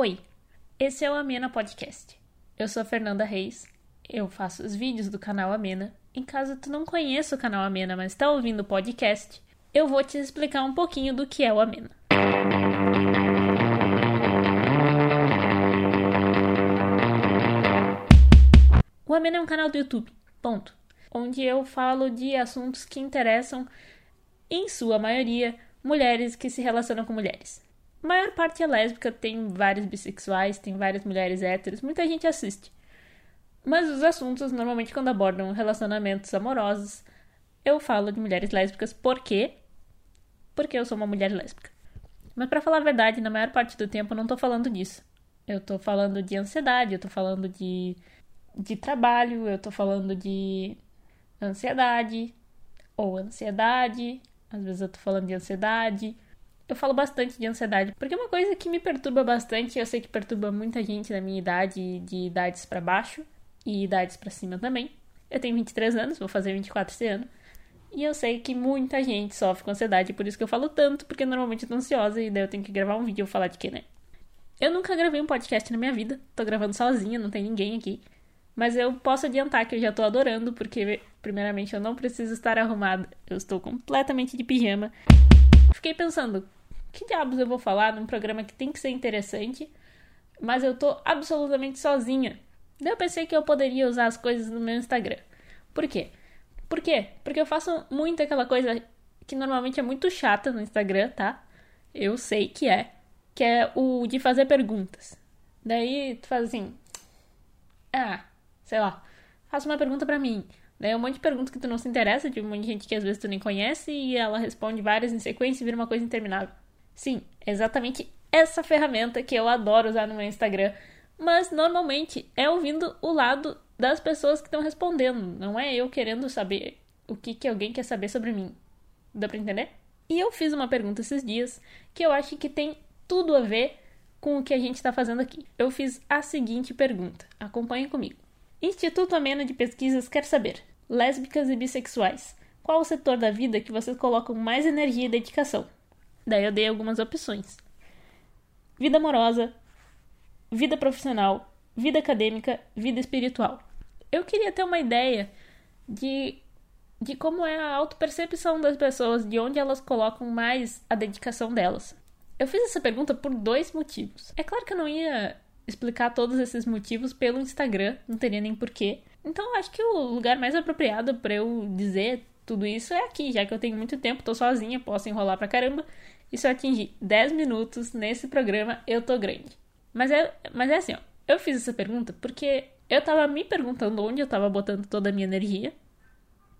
Oi, esse é o Amena Podcast. Eu sou a Fernanda Reis, eu faço os vídeos do canal Amena. Em caso tu não conheça o canal Amena, mas está ouvindo o podcast, eu vou te explicar um pouquinho do que é o Amena. O Amena é um canal do YouTube, ponto. Onde eu falo de assuntos que interessam, em sua maioria, mulheres que se relacionam com mulheres. A maior parte é lésbica, tem vários bissexuais, tem várias mulheres héteros, muita gente assiste. Mas os assuntos, normalmente quando abordam relacionamentos amorosos, eu falo de mulheres lésbicas. Por quê? Porque eu sou uma mulher lésbica. Mas para falar a verdade, na maior parte do tempo eu não tô falando disso. Eu tô falando de ansiedade, eu tô falando de, de trabalho, eu tô falando de ansiedade ou ansiedade. Às vezes eu tô falando de ansiedade eu falo bastante de ansiedade, porque é uma coisa que me perturba bastante, eu sei que perturba muita gente da minha idade, de idades para baixo e idades para cima também. Eu tenho 23 anos, vou fazer 24 esse ano. E eu sei que muita gente sofre com ansiedade, por isso que eu falo tanto, porque normalmente eu tô ansiosa e daí eu tenho que gravar um vídeo e falar de quê, né? Eu nunca gravei um podcast na minha vida, tô gravando sozinha, não tem ninguém aqui. Mas eu posso adiantar que eu já tô adorando, porque, primeiramente, eu não preciso estar arrumada, eu estou completamente de pijama. Fiquei pensando, que diabos eu vou falar num programa que tem que ser interessante, mas eu tô absolutamente sozinha. Daí eu pensei que eu poderia usar as coisas no meu Instagram. Por quê? Por quê? Porque eu faço muito aquela coisa que normalmente é muito chata no Instagram, tá? Eu sei que é. Que é o de fazer perguntas. Daí tu faz assim. Ah, sei lá. Faça uma pergunta para mim. Daí um monte de perguntas que tu não se interessa, de um monte de gente que às vezes tu nem conhece, e ela responde várias em sequência e vira uma coisa interminável. Sim, exatamente essa ferramenta que eu adoro usar no meu Instagram. Mas normalmente é ouvindo o lado das pessoas que estão respondendo, não é eu querendo saber o que, que alguém quer saber sobre mim. Dá pra entender? E eu fiz uma pergunta esses dias que eu acho que tem tudo a ver com o que a gente está fazendo aqui. Eu fiz a seguinte pergunta, acompanhe comigo. Instituto Amena de Pesquisas quer saber: lésbicas e bissexuais, qual o setor da vida que vocês colocam mais energia e dedicação? Daí eu dei algumas opções: vida amorosa, vida profissional, vida acadêmica, vida espiritual. Eu queria ter uma ideia de, de como é a autopercepção das pessoas, de onde elas colocam mais a dedicação delas. Eu fiz essa pergunta por dois motivos. É claro que eu não ia explicar todos esses motivos pelo Instagram, não teria nem porquê. Então acho que o lugar mais apropriado para eu dizer tudo isso é aqui, já que eu tenho muito tempo, tô sozinha, posso enrolar pra caramba. E se eu atingir 10 minutos nesse programa, eu tô grande. Mas é, mas é assim, ó. Eu fiz essa pergunta porque eu tava me perguntando onde eu tava botando toda a minha energia.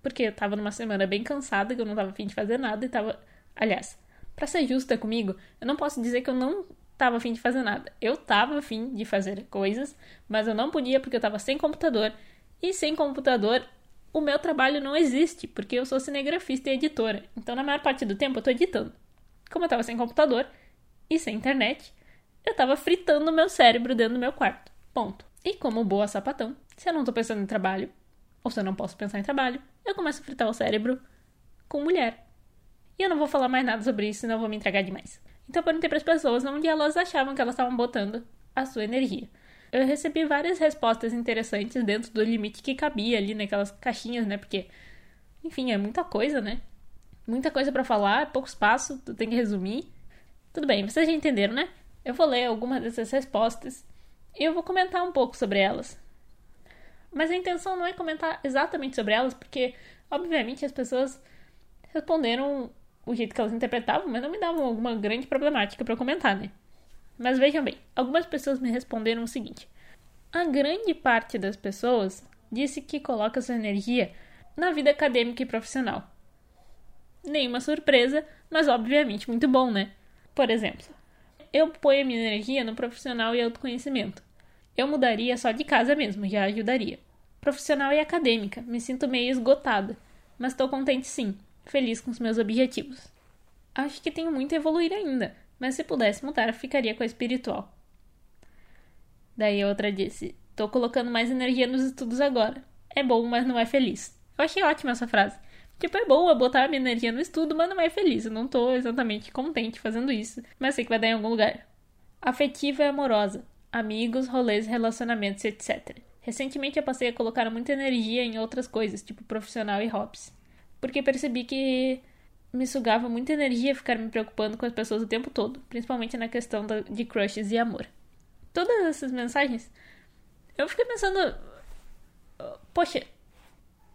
Porque eu tava numa semana bem cansada, que eu não tava afim de fazer nada e tava. Aliás, para ser justa comigo, eu não posso dizer que eu não tava afim de fazer nada. Eu tava afim de fazer coisas, mas eu não podia porque eu tava sem computador. E sem computador, o meu trabalho não existe, porque eu sou cinegrafista e editora. Então, na maior parte do tempo, eu tô editando. Como eu tava sem computador e sem internet, eu tava fritando meu cérebro dentro do meu quarto. Ponto. E como boa sapatão, se eu não tô pensando em trabalho, ou se eu não posso pensar em trabalho, eu começo a fritar o cérebro com mulher. E eu não vou falar mais nada sobre isso, senão eu vou me entregar demais. Então eu perguntei as pessoas onde elas achavam que elas estavam botando a sua energia. Eu recebi várias respostas interessantes dentro do limite que cabia ali naquelas caixinhas, né? Porque, enfim, é muita coisa, né? Muita coisa para falar, pouco espaço, tu tem que resumir. Tudo bem, vocês já entenderam, né? Eu vou ler algumas dessas respostas e eu vou comentar um pouco sobre elas. Mas a intenção não é comentar exatamente sobre elas, porque, obviamente, as pessoas responderam o jeito que elas interpretavam, mas não me davam alguma grande problemática para comentar, né? Mas vejam bem, algumas pessoas me responderam o seguinte: a grande parte das pessoas disse que coloca sua energia na vida acadêmica e profissional nenhuma surpresa, mas obviamente muito bom, né? Por exemplo, eu ponho a minha energia no profissional e autoconhecimento. Eu mudaria só de casa mesmo, já ajudaria. Profissional e acadêmica, me sinto meio esgotada, mas estou contente sim, feliz com os meus objetivos. Acho que tenho muito a evoluir ainda, mas se pudesse mudar, ficaria com a espiritual. Daí a outra disse: Tô colocando mais energia nos estudos agora. É bom, mas não é feliz. Eu achei ótima essa frase. Tipo, é boa botar a minha energia no estudo, mas não é feliz. Eu não tô exatamente contente fazendo isso. Mas sei que vai dar em algum lugar. afetiva e amorosa, amigos, rolês, relacionamentos, etc. Recentemente eu passei a colocar muita energia em outras coisas, tipo profissional e hobbies, porque percebi que me sugava muita energia ficar me preocupando com as pessoas o tempo todo, principalmente na questão de crushes e amor. Todas essas mensagens, eu fiquei pensando, poxa,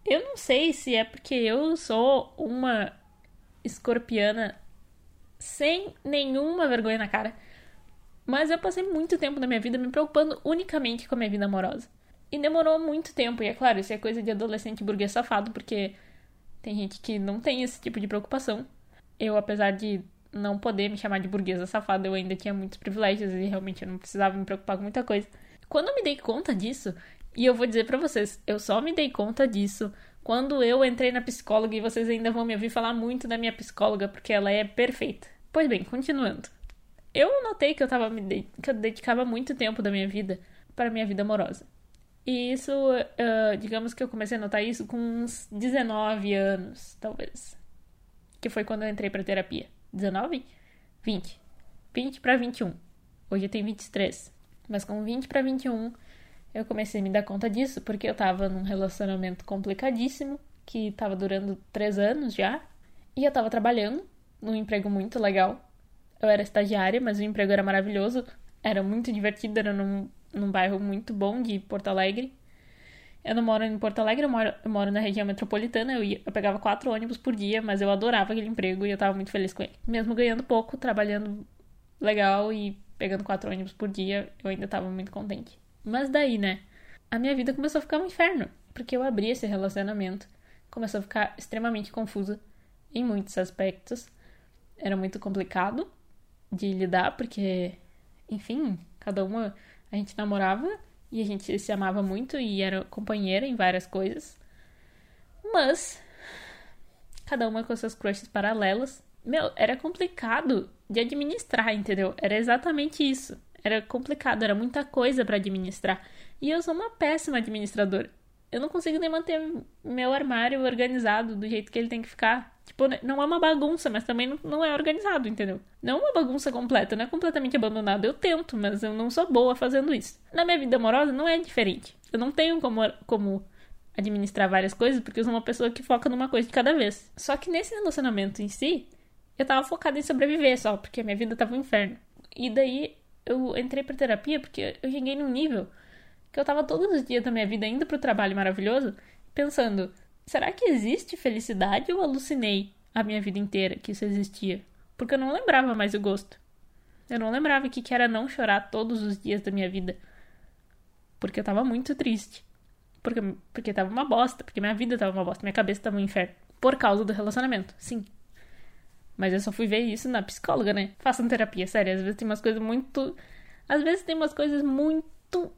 eu não sei se é porque eu sou uma escorpiana sem nenhuma vergonha na cara, mas eu passei muito tempo na minha vida me preocupando unicamente com a minha vida amorosa. E demorou muito tempo, e é claro, isso é coisa de adolescente burguês safado, porque tem gente que não tem esse tipo de preocupação. Eu, apesar de não poder me chamar de burguesa safada, eu ainda tinha muitos privilégios e realmente eu não precisava me preocupar com muita coisa. Quando eu me dei conta disso, e eu vou dizer para vocês, eu só me dei conta disso quando eu entrei na psicóloga e vocês ainda vão me ouvir falar muito da minha psicóloga porque ela é perfeita. Pois bem, continuando. Eu notei que eu tava me de... que eu dedicava muito tempo da minha vida para minha vida amorosa. E isso, uh, digamos que eu comecei a notar isso com uns 19 anos, talvez. Que foi quando eu entrei pra terapia. 19? 20. 20 para 21. Hoje eu tenho 23. Mas com 20 para 21, eu comecei a me dar conta disso, porque eu tava num relacionamento complicadíssimo, que tava durando 3 anos já. E eu tava trabalhando num emprego muito legal. Eu era estagiária, mas o emprego era maravilhoso. Era muito divertido, era num num bairro muito bom de Porto Alegre. Eu não moro em Porto Alegre, eu moro, eu moro na região metropolitana. Eu, ia, eu pegava quatro ônibus por dia, mas eu adorava aquele emprego e eu tava muito feliz com ele. Mesmo ganhando pouco, trabalhando legal e pegando quatro ônibus por dia, eu ainda tava muito contente. Mas daí, né? A minha vida começou a ficar um inferno, porque eu abri esse relacionamento. Começou a ficar extremamente confusa em muitos aspectos. Era muito complicado de lidar, porque, enfim, cada uma a gente namorava e a gente se amava muito e era companheira em várias coisas. Mas cada uma com suas crushes paralelas. Meu, era complicado de administrar, entendeu? Era exatamente isso. Era complicado, era muita coisa para administrar. E eu sou uma péssima administradora. Eu não consigo nem manter meu armário organizado do jeito que ele tem que ficar. Tipo, não é uma bagunça, mas também não, é organizado, entendeu? Não é uma bagunça completa, não é completamente abandonado. Eu tento, mas eu não sou boa fazendo isso. Na minha vida amorosa não é diferente. Eu não tenho como, como administrar várias coisas, porque eu sou uma pessoa que foca numa coisa de cada vez. Só que nesse relacionamento em si, eu tava focada em sobreviver só, porque a minha vida tava um inferno. E daí eu entrei pra terapia porque eu cheguei num nível que eu tava todos os dias da minha vida indo pro trabalho maravilhoso, pensando, será que existe felicidade ou alucinei a minha vida inteira que isso existia? Porque eu não lembrava mais o gosto. Eu não lembrava o que era não chorar todos os dias da minha vida. Porque eu tava muito triste. Porque, porque tava uma bosta. Porque minha vida tava uma bosta. Minha cabeça tava um inferno. Por causa do relacionamento. Sim. Mas eu só fui ver isso na psicóloga, né? Façam terapia, sério. Às vezes tem umas coisas muito. Às vezes tem umas coisas muito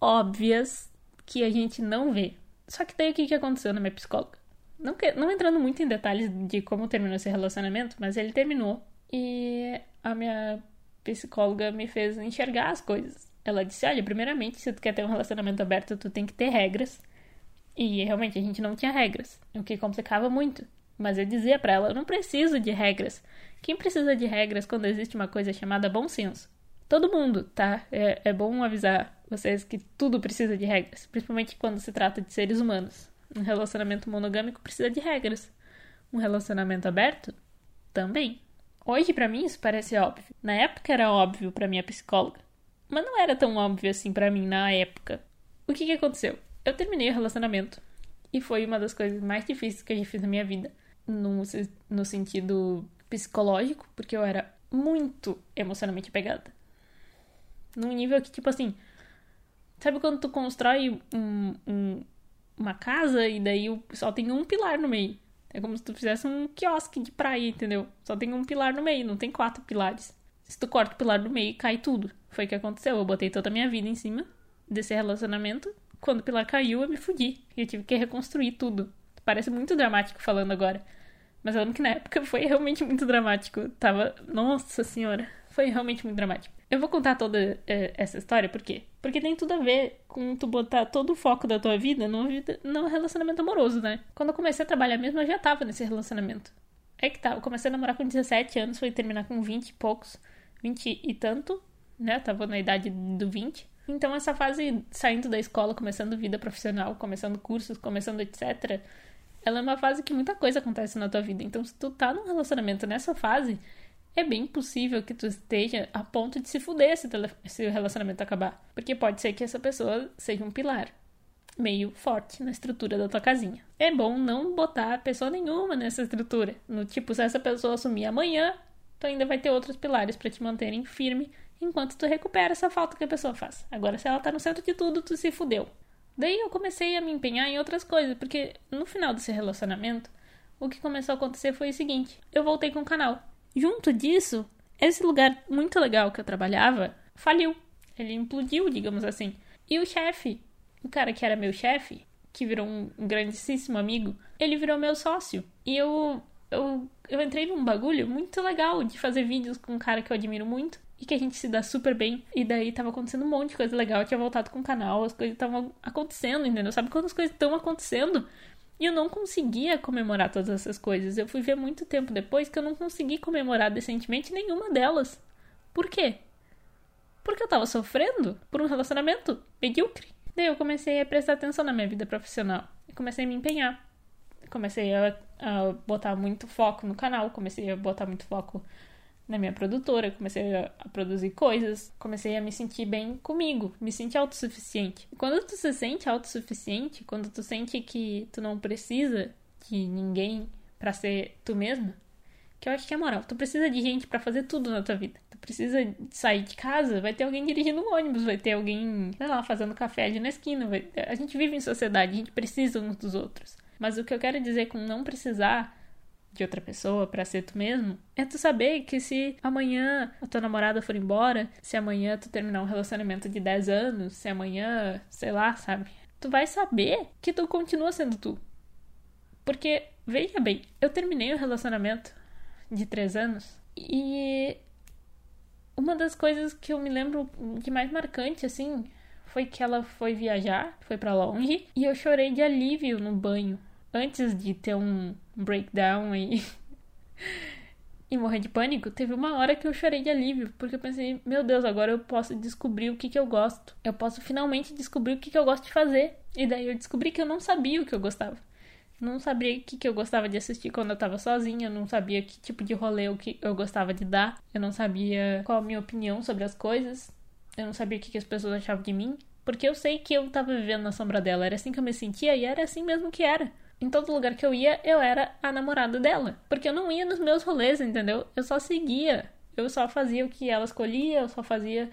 óbvias que a gente não vê. Só que daí o que, que aconteceu na minha psicóloga? Não, que, não entrando muito em detalhes de como terminou esse relacionamento, mas ele terminou. E a minha psicóloga me fez enxergar as coisas. Ela disse: Olha, primeiramente, se tu quer ter um relacionamento aberto, tu tem que ter regras. E realmente a gente não tinha regras, o que complicava muito. Mas eu dizia para ela: Eu não preciso de regras. Quem precisa de regras quando existe uma coisa chamada bom senso? Todo mundo, tá? É, é bom avisar vocês que tudo precisa de regras, principalmente quando se trata de seres humanos. Um relacionamento monogâmico precisa de regras. Um relacionamento aberto também. Hoje para mim isso parece óbvio. Na época era óbvio para minha psicóloga, mas não era tão óbvio assim para mim na época. O que que aconteceu? Eu terminei o relacionamento e foi uma das coisas mais difíceis que eu já fiz na minha vida, no, no sentido psicológico, porque eu era muito emocionalmente apegada. Num nível que, tipo assim, Sabe quando tu constrói um, um, uma casa e daí só tem um pilar no meio? É como se tu fizesse um quiosque de praia, entendeu? Só tem um pilar no meio, não tem quatro pilares. Se tu corta o pilar no meio, cai tudo. Foi o que aconteceu. Eu botei toda a minha vida em cima desse relacionamento. Quando o pilar caiu, eu me fudi. Eu tive que reconstruir tudo. Parece muito dramático falando agora. Mas eu lembro que na época foi realmente muito dramático. Tava. Nossa senhora. Foi realmente muito dramático. Eu vou contar toda é, essa história, por quê? Porque tem tudo a ver com tu botar todo o foco da tua vida no, no relacionamento amoroso, né? Quando eu comecei a trabalhar mesmo, eu já tava nesse relacionamento. É que tá, eu comecei a namorar com 17 anos, foi terminar com 20 e poucos, 20 e tanto, né? Tava na idade do 20. Então, essa fase saindo da escola, começando vida profissional, começando cursos, começando etc., ela é uma fase que muita coisa acontece na tua vida. Então, se tu tá num relacionamento nessa fase, é bem possível que tu esteja a ponto de se fuder se, se o relacionamento acabar. Porque pode ser que essa pessoa seja um pilar meio forte na estrutura da tua casinha. É bom não botar pessoa nenhuma nessa estrutura. No tipo, se essa pessoa assumir amanhã, tu ainda vai ter outros pilares para te manterem firme enquanto tu recupera essa falta que a pessoa faz. Agora, se ela tá no centro de tudo, tu se fudeu. Daí eu comecei a me empenhar em outras coisas, porque no final desse relacionamento, o que começou a acontecer foi o seguinte: eu voltei com o canal. Junto disso, esse lugar muito legal que eu trabalhava faliu. Ele implodiu, digamos assim. E o chefe, o cara que era meu chefe, que virou um grandíssimo amigo, ele virou meu sócio. E eu, eu, eu entrei num bagulho muito legal de fazer vídeos com um cara que eu admiro muito e que a gente se dá super bem. E daí tava acontecendo um monte de coisa legal. Eu tinha voltado com o canal, as coisas estavam acontecendo, entendeu? Sabe quando as coisas estão acontecendo? E eu não conseguia comemorar todas essas coisas. Eu fui ver muito tempo depois que eu não consegui comemorar decentemente nenhuma delas. Por quê? Porque eu tava sofrendo por um relacionamento medíocre. Daí eu comecei a prestar atenção na minha vida profissional. Comecei a me empenhar. Comecei a, a botar muito foco no canal, comecei a botar muito foco na minha produtora, comecei a, produzir coisas, comecei a me sentir bem comigo, me sentir autossuficiente. E quando tu se sente autossuficiente, quando tu sente que tu não precisa de ninguém para ser tu mesma, que eu acho que é moral. Tu precisa de gente para fazer tudo na tua vida. Tu precisa sair de casa, vai ter alguém dirigindo um ônibus, vai ter alguém, sei lá, fazendo café ali na esquina. Vai... A gente vive em sociedade, a gente precisa uns dos outros. Mas o que eu quero dizer com não precisar de outra pessoa para ser tu mesmo, é tu saber que se amanhã a tua namorada for embora, se amanhã tu terminar um relacionamento de 10 anos, se amanhã, sei lá, sabe? Tu vai saber que tu continua sendo tu. Porque, veja bem, eu terminei um relacionamento de 3 anos e uma das coisas que eu me lembro de mais marcante, assim, foi que ela foi viajar, foi para longe, e eu chorei de alívio no banho antes de ter um breakdown e. e morrer de pânico, teve uma hora que eu chorei de alívio, porque eu pensei, meu Deus, agora eu posso descobrir o que, que eu gosto. Eu posso finalmente descobrir o que, que eu gosto de fazer. E daí eu descobri que eu não sabia o que eu gostava. Não sabia o que, que eu gostava de assistir quando eu tava sozinha, eu não sabia que tipo de rolê eu, que eu gostava de dar, eu não sabia qual a minha opinião sobre as coisas, eu não sabia o que, que as pessoas achavam de mim, porque eu sei que eu tava vivendo na sombra dela, era assim que eu me sentia e era assim mesmo que era em todo lugar que eu ia, eu era a namorada dela. Porque eu não ia nos meus rolês, entendeu? Eu só seguia. Eu só fazia o que ela escolhia, eu só fazia.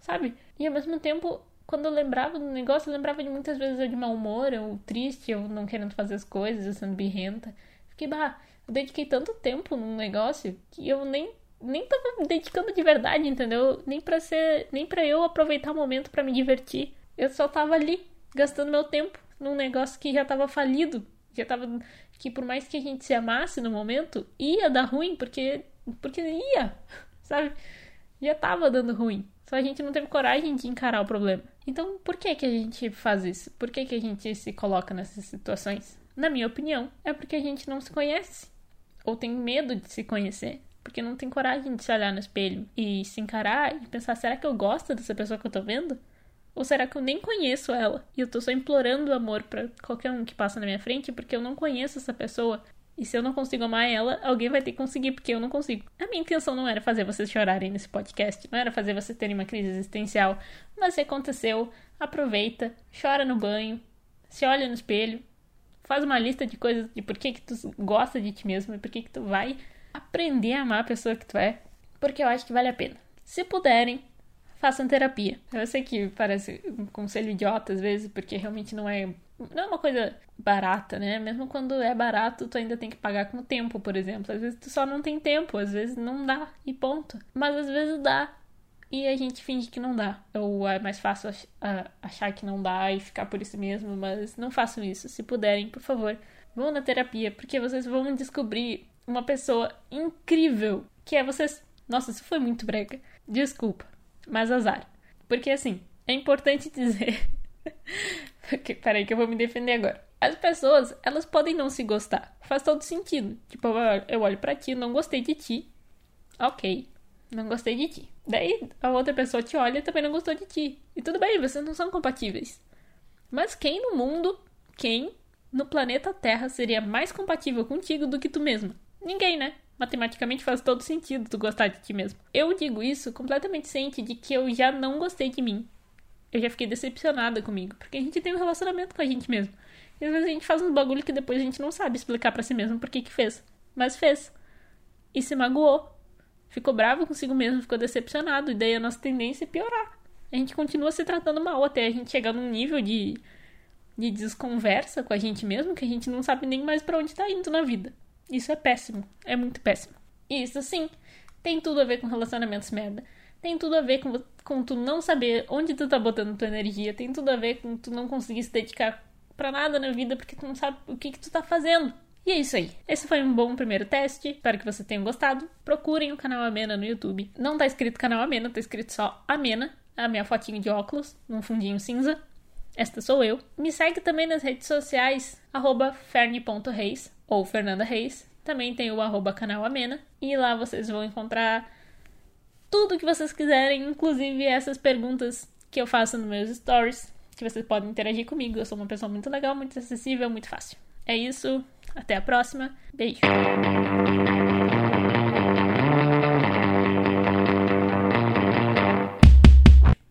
Sabe? E ao mesmo tempo, quando eu lembrava do negócio, eu lembrava de muitas vezes eu de mau humor, eu triste, eu não querendo fazer as coisas, eu sendo birrenta. Fiquei, bah, eu dediquei tanto tempo num negócio que eu nem nem tava me dedicando de verdade, entendeu? Nem para ser, nem para eu aproveitar o momento para me divertir. Eu só tava ali gastando meu tempo num negócio que já tava falido, já tava. Que por mais que a gente se amasse no momento, ia dar ruim, porque. Porque ia, sabe? Já tava dando ruim. Só a gente não teve coragem de encarar o problema. Então, por que que a gente faz isso? Por que que a gente se coloca nessas situações? Na minha opinião, é porque a gente não se conhece. Ou tem medo de se conhecer. Porque não tem coragem de se olhar no espelho e se encarar e pensar: será que eu gosto dessa pessoa que eu tô vendo? Ou será que eu nem conheço ela? E eu tô só implorando amor para qualquer um que passa na minha frente porque eu não conheço essa pessoa. E se eu não consigo amar ela, alguém vai ter que conseguir, porque eu não consigo. A minha intenção não era fazer vocês chorarem nesse podcast, não era fazer vocês terem uma crise existencial. Mas se aconteceu, aproveita, chora no banho, se olha no espelho, faz uma lista de coisas de por que, que tu gosta de ti mesmo e por que, que tu vai aprender a amar a pessoa que tu é. Porque eu acho que vale a pena. Se puderem, façam terapia. Eu sei que parece um conselho idiota às vezes, porque realmente não é não é uma coisa barata, né? Mesmo quando é barato, tu ainda tem que pagar com o tempo, por exemplo. Às vezes tu só não tem tempo, às vezes não dá e ponto. Mas às vezes dá e a gente finge que não dá. Ou é mais fácil achar que não dá e ficar por isso mesmo, mas não façam isso. Se puderem, por favor, vão na terapia, porque vocês vão descobrir uma pessoa incrível que é vocês. Nossa, isso foi muito brega. Desculpa mas azar. Porque assim, é importante dizer. Porque, peraí, que eu vou me defender agora. As pessoas, elas podem não se gostar. Faz todo sentido. Tipo, eu olho para ti, não gostei de ti. Ok. não gostei de ti. Daí a outra pessoa te olha e também não gostou de ti. E tudo bem, vocês não são compatíveis. Mas quem no mundo, quem no planeta Terra seria mais compatível contigo do que tu mesma? Ninguém, né? Matematicamente faz todo sentido tu gostar de ti mesmo. Eu digo isso completamente ciente de que eu já não gostei de mim. Eu já fiquei decepcionada comigo, porque a gente tem um relacionamento com a gente mesmo. E às vezes a gente faz uns bagulho que depois a gente não sabe explicar para si mesmo por que que fez. Mas fez. E se magoou. Ficou bravo consigo mesmo, ficou decepcionado. E daí a nossa tendência é piorar. A gente continua se tratando mal até a gente chegar num nível de, de desconversa com a gente mesmo que a gente não sabe nem mais para onde tá indo na vida. Isso é péssimo. É muito péssimo. E isso, sim, tem tudo a ver com relacionamentos merda. Tem tudo a ver com, com tu não saber onde tu tá botando tua energia. Tem tudo a ver com tu não conseguir se dedicar para nada na vida porque tu não sabe o que, que tu tá fazendo. E é isso aí. Esse foi um bom primeiro teste. Espero que vocês tenham gostado. Procurem o canal Amena no YouTube. Não tá escrito canal Amena, tá escrito só Amena. A minha fotinho de óculos, num fundinho cinza. Esta sou eu. Me segue também nas redes sociais, ferne.reis ou Fernanda Reis. Também tem o arroba canal Amena. E lá vocês vão encontrar tudo que vocês quiserem, inclusive essas perguntas que eu faço nos meus stories que vocês podem interagir comigo. Eu sou uma pessoa muito legal, muito acessível, muito fácil. É isso. Até a próxima. Beijo.